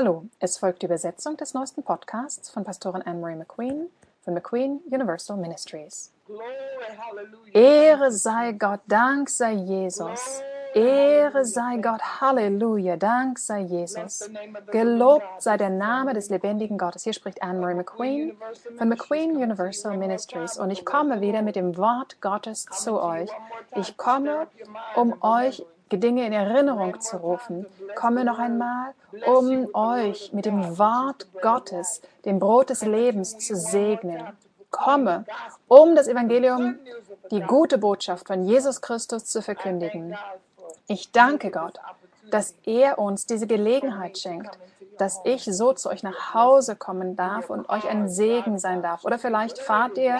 Hallo, es folgt die Übersetzung des neuesten Podcasts von Pastorin Anne-Marie McQueen von McQueen Universal Ministries. Ehre sei Gott, Dank sei Jesus. Ehre sei Gott, Halleluja, Dank sei Jesus. Gelobt sei der Name des lebendigen Gottes. Hier spricht Anne-Marie McQueen von McQueen Universal Ministries und ich komme wieder mit dem Wort Gottes zu euch. Ich komme, um euch Dinge in Erinnerung zu rufen. Komme noch einmal, um euch mit dem Wort Gottes, dem Brot des Lebens, zu segnen. Komme, um das Evangelium, die gute Botschaft von Jesus Christus zu verkündigen. Ich danke Gott, dass er uns diese Gelegenheit schenkt, dass ich so zu euch nach Hause kommen darf und euch ein Segen sein darf. Oder vielleicht fahrt ihr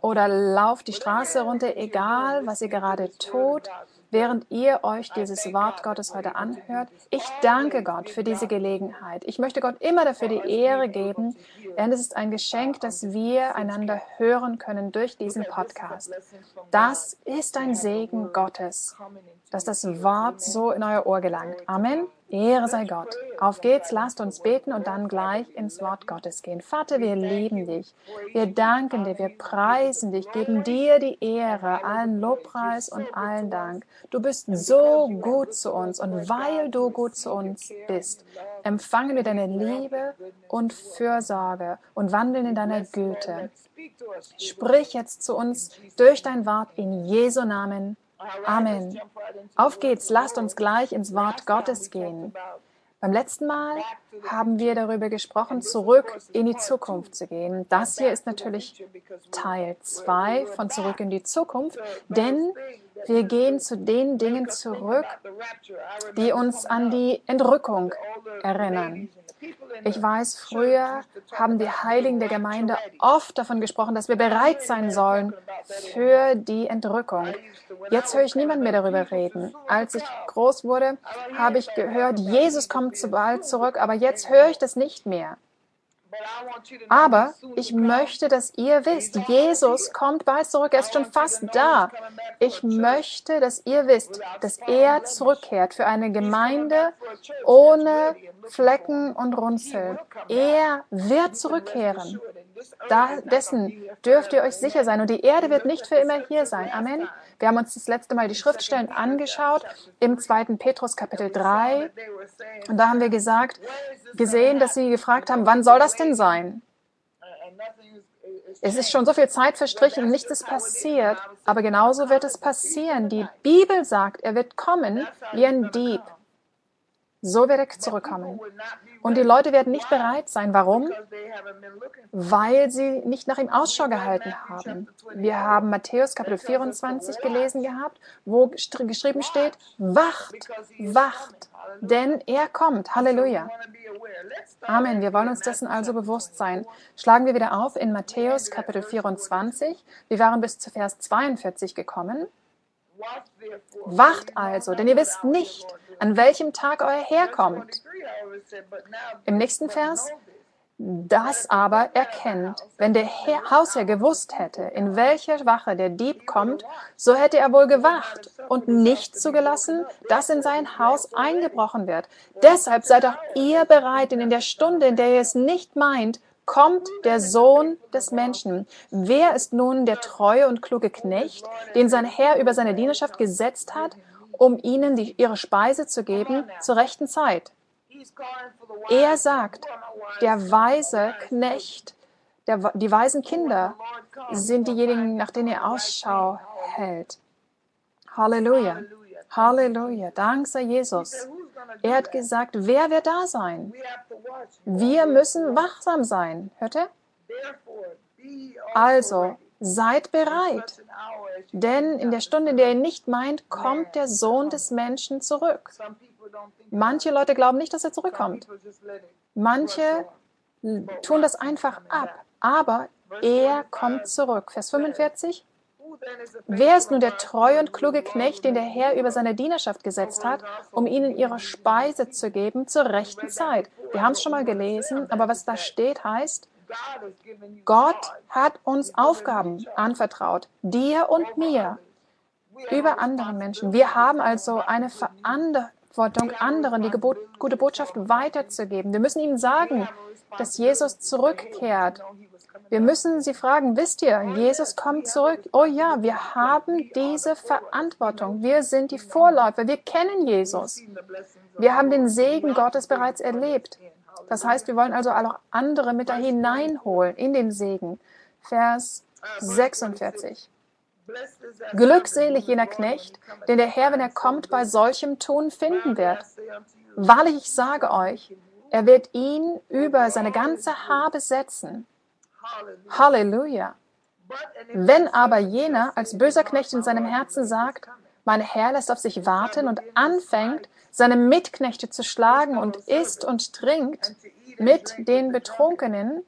oder lauft die Straße runter, egal was ihr gerade tut während ihr euch dieses Wort Gottes heute anhört. Ich danke Gott für diese Gelegenheit. Ich möchte Gott immer dafür die Ehre geben, denn es ist ein Geschenk, dass wir einander hören können durch diesen Podcast. Das ist ein Segen Gottes, dass das Wort so in euer Ohr gelangt. Amen. Ehre sei Gott. Auf geht's, lasst uns beten und dann gleich ins Wort Gottes gehen. Vater, wir lieben dich. Wir danken dir, wir preisen dich, geben dir die Ehre, allen Lobpreis und allen Dank. Du bist so gut zu uns und weil du gut zu uns bist, empfangen wir deine Liebe und Fürsorge und wandeln in deiner Güte. Sprich jetzt zu uns durch dein Wort in Jesu Namen. Amen. Auf geht's, lasst uns gleich ins Wort Gottes gehen. Beim letzten Mal haben wir darüber gesprochen, zurück in die Zukunft zu gehen. Das hier ist natürlich Teil 2 von Zurück in die Zukunft, denn wir gehen zu den Dingen zurück, die uns an die Entrückung erinnern. Ich weiß, früher haben die Heiligen der Gemeinde oft davon gesprochen, dass wir bereit sein sollen für die Entrückung. Jetzt höre ich niemand mehr darüber reden. Als ich groß wurde, habe ich gehört, Jesus kommt zu bald zurück, aber jetzt höre ich das nicht mehr. Aber ich möchte, dass ihr wisst, Jesus kommt bald zurück, er ist schon fast da. Ich möchte, dass ihr wisst, dass er zurückkehrt für eine Gemeinde ohne Flecken und Runzel. Er wird zurückkehren. Da, dessen dürft ihr euch sicher sein. Und die Erde wird nicht für immer hier sein. Amen. Wir haben uns das letzte Mal die Schriftstellen angeschaut im 2. Petrus Kapitel 3. Und da haben wir gesagt, gesehen, dass sie gefragt haben, wann soll das denn sein? Es ist schon so viel Zeit verstrichen und nichts ist passiert. Aber genauso wird es passieren. Die Bibel sagt, er wird kommen wie ein Dieb. So wird er zurückkommen. Und die Leute werden nicht bereit sein. Warum? Weil sie nicht nach ihm Ausschau gehalten haben. Wir haben Matthäus Kapitel 24 gelesen gehabt, wo geschrieben steht, wacht, wacht, denn er kommt. Halleluja. Amen. Wir wollen uns dessen also bewusst sein. Schlagen wir wieder auf in Matthäus Kapitel 24. Wir waren bis zu Vers 42 gekommen. Wacht also, denn ihr wisst nicht, an welchem Tag euer Herr kommt. Im nächsten Vers, das aber erkennt, wenn der Herr, Hausherr gewusst hätte, in welcher Wache der Dieb kommt, so hätte er wohl gewacht und nicht zugelassen, dass in sein Haus eingebrochen wird. Deshalb seid auch ihr bereit, denn in der Stunde, in der ihr es nicht meint, kommt der Sohn des Menschen. Wer ist nun der treue und kluge Knecht, den sein Herr über seine Dienerschaft gesetzt hat, um ihnen die, ihre Speise zu geben zur rechten Zeit. Er sagt, der weise Knecht, der, die weisen Kinder sind diejenigen, nach denen er Ausschau hält. Halleluja. Halleluja. Dank sei Jesus. Er hat gesagt, wer wird da sein? Wir müssen wachsam sein. Hört ihr? Also, seid bereit. Denn in der Stunde, in der ihr nicht meint, kommt der Sohn des Menschen zurück. Manche Leute glauben nicht, dass er zurückkommt. Manche tun das einfach ab. Aber er kommt zurück. Vers 45. Wer ist nun der treue und kluge Knecht, den der Herr über seine Dienerschaft gesetzt hat, um ihnen ihre Speise zu geben zur rechten Zeit? Wir haben es schon mal gelesen, aber was da steht, heißt, Gott hat uns Aufgaben anvertraut, dir und mir, über andere Menschen. Wir haben also eine Verantwortung, anderen die Gebot, gute Botschaft weiterzugeben. Wir müssen ihnen sagen, dass Jesus zurückkehrt. Wir müssen sie fragen, wisst ihr, Jesus kommt zurück. Oh ja, wir haben diese Verantwortung. Wir sind die Vorläufer. Wir kennen Jesus. Wir haben den Segen Gottes bereits erlebt. Das heißt, wir wollen also auch andere mit da hineinholen in den Segen. Vers 46. Glückselig jener Knecht, den der Herr, wenn er kommt, bei solchem Tun finden wird. Wahrlich, ich sage euch, er wird ihn über seine ganze Habe setzen. Halleluja. Wenn aber jener als böser Knecht in seinem Herzen sagt, mein Herr lässt auf sich warten und anfängt, seine Mitknechte zu schlagen und isst und trinkt mit den Betrunkenen,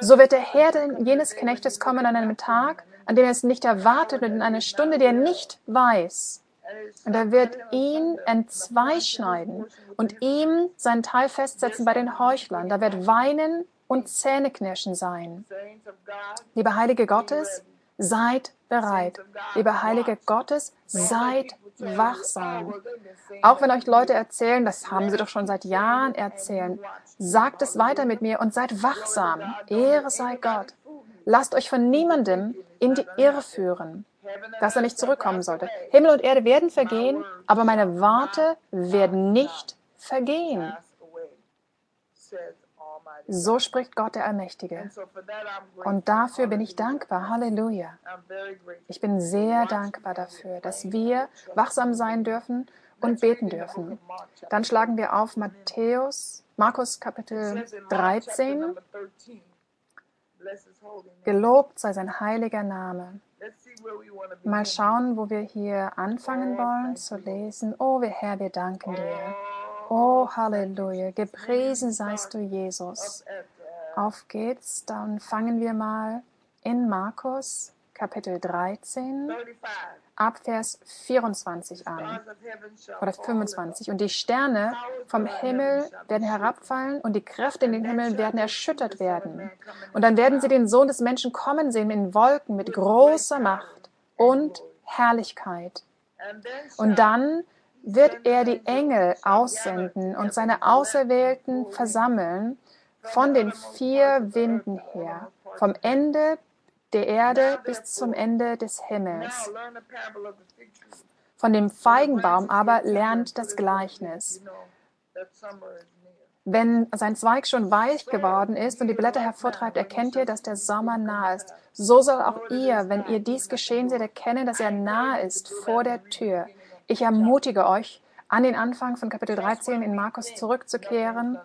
so wird der Herr jenes Knechtes kommen an einem Tag, an dem er es nicht erwartet und in einer Stunde, die er nicht weiß. Und er wird ihn entzweischneiden und ihm seinen Teil festsetzen bei den Heuchlern. Da wird Weinen und Zähneknirschen sein. Liebe Heilige Gottes, seid bereit. Liebe Heilige Gottes, seid wachsam. Auch wenn euch Leute erzählen, das haben sie doch schon seit Jahren erzählen, sagt es weiter mit mir und seid wachsam. Ehre sei Gott. Lasst euch von niemandem in die Irre führen, dass er nicht zurückkommen sollte. Himmel und Erde werden vergehen, aber meine Worte werden nicht vergehen. So spricht Gott der Allmächtige. Und dafür bin ich dankbar. Halleluja. Ich bin sehr dankbar dafür, dass wir wachsam sein dürfen und beten dürfen. Dann schlagen wir auf Matthäus, Markus Kapitel 13. Gelobt sei sein heiliger Name. Mal schauen, wo wir hier anfangen wollen zu lesen. Oh, wir Herr, wir danken dir. Oh, Halleluja. Gepriesen seist du, Jesus. Auf geht's. Dann fangen wir mal in Markus Kapitel 13 ab Vers 24 an oder 25. Und die Sterne vom Himmel werden herabfallen und die Kräfte in den Himmel werden erschüttert werden. Und dann werden sie den Sohn des Menschen kommen sehen in Wolken mit großer Macht und Herrlichkeit. Und dann wird er die Engel aussenden und seine Auserwählten versammeln von den vier Winden her, vom Ende der Erde bis zum Ende des Himmels. Von dem Feigenbaum aber lernt das Gleichnis. Wenn sein Zweig schon weich geworden ist und die Blätter hervortreibt, erkennt ihr, dass der Sommer nah ist. So soll auch ihr, wenn ihr dies geschehen seht, erkennen, dass er nah ist vor der Tür. Ich ermutige euch, an den Anfang von Kapitel 13 in Markus zurückzukehren.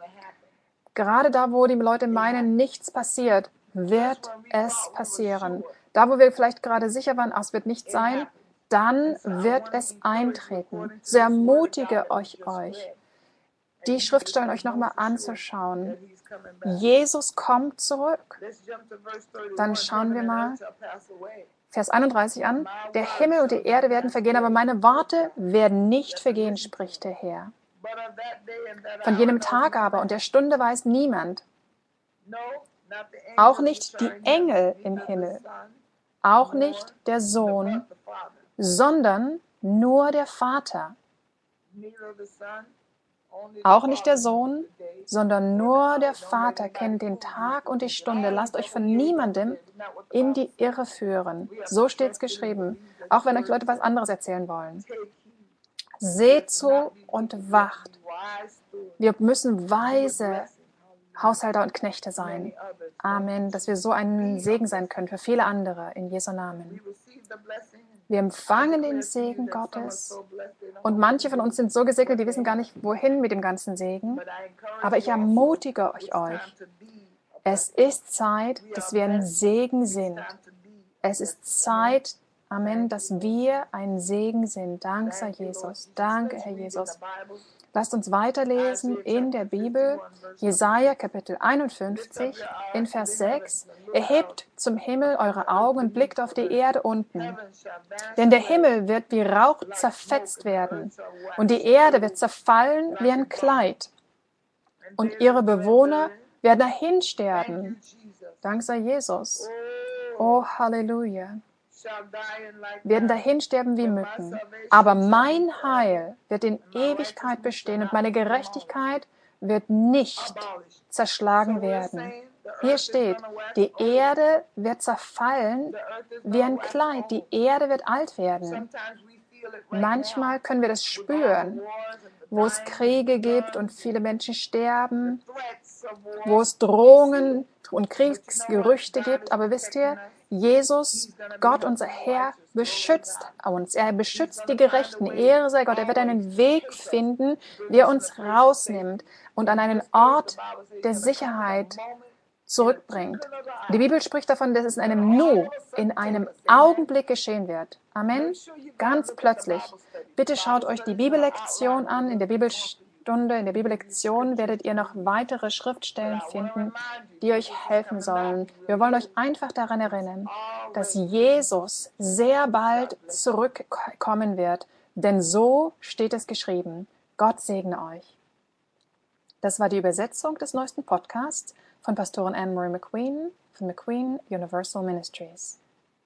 Gerade da, wo die Leute meinen, nichts passiert, wird es passieren. Da, wo wir vielleicht gerade sicher waren, es wird nicht sein, dann wird es eintreten. So ermutige euch euch, die Schriftstellen euch nochmal anzuschauen. Jesus kommt zurück. Dann schauen wir mal Vers 31 an, der Himmel und die Erde werden vergehen, aber meine Worte werden nicht vergehen, spricht der Herr. Von jenem Tag aber und der Stunde weiß niemand, auch nicht die Engel im Himmel, auch nicht der Sohn, sondern nur der Vater. Auch nicht der Sohn, sondern nur der Vater kennt den Tag und die Stunde. Lasst euch von niemandem in die Irre führen. So steht es geschrieben, auch wenn euch Leute was anderes erzählen wollen. Seht zu und wacht. Wir müssen weise Haushalter und Knechte sein. Amen. Dass wir so ein Segen sein können für viele andere in Jesu Namen. Wir empfangen den Segen Gottes. Und manche von uns sind so gesegnet, die wissen gar nicht, wohin mit dem ganzen Segen. Aber ich ermutige euch, euch. Es ist Zeit, dass wir ein Segen sind. Es ist Zeit, Amen, dass wir ein Segen sind. Dank sei Jesus. Danke, Herr Jesus. Lasst uns weiterlesen in der Bibel, Jesaja Kapitel 51, in Vers 6. Erhebt zum Himmel eure Augen und blickt auf die Erde unten. Denn der Himmel wird wie Rauch zerfetzt werden und die Erde wird zerfallen wie ein Kleid. Und ihre Bewohner werden dahinsterben. Dank sei Jesus. Oh, Halleluja. Werden dahin sterben wie Mücken. Aber mein Heil wird in Ewigkeit bestehen und meine Gerechtigkeit wird nicht zerschlagen werden. Hier steht, die Erde wird zerfallen wie ein Kleid, die Erde wird alt werden. Manchmal können wir das spüren, wo es Kriege gibt und viele Menschen sterben, wo es Drohungen und Kriegsgerüchte gibt. Aber wisst ihr, Jesus, Gott, unser Herr, beschützt uns. Er beschützt die Gerechten. Ehre sei Gott. Er wird einen Weg finden, wie er uns rausnimmt und an einen Ort der Sicherheit zurückbringt. Die Bibel spricht davon, dass es in einem Nu, in einem Augenblick geschehen wird. Amen. Ganz plötzlich. Bitte schaut euch die Bibellektion an. In der Bibelstunde, in der Bibellektion werdet ihr noch weitere Schriftstellen finden, die euch helfen sollen. Wir wollen euch einfach daran erinnern, dass Jesus sehr bald zurückkommen wird. Denn so steht es geschrieben. Gott segne euch. Das war die Übersetzung des neuesten Podcasts von Pastorin Anne-Marie McQueen von McQueen Universal Ministries.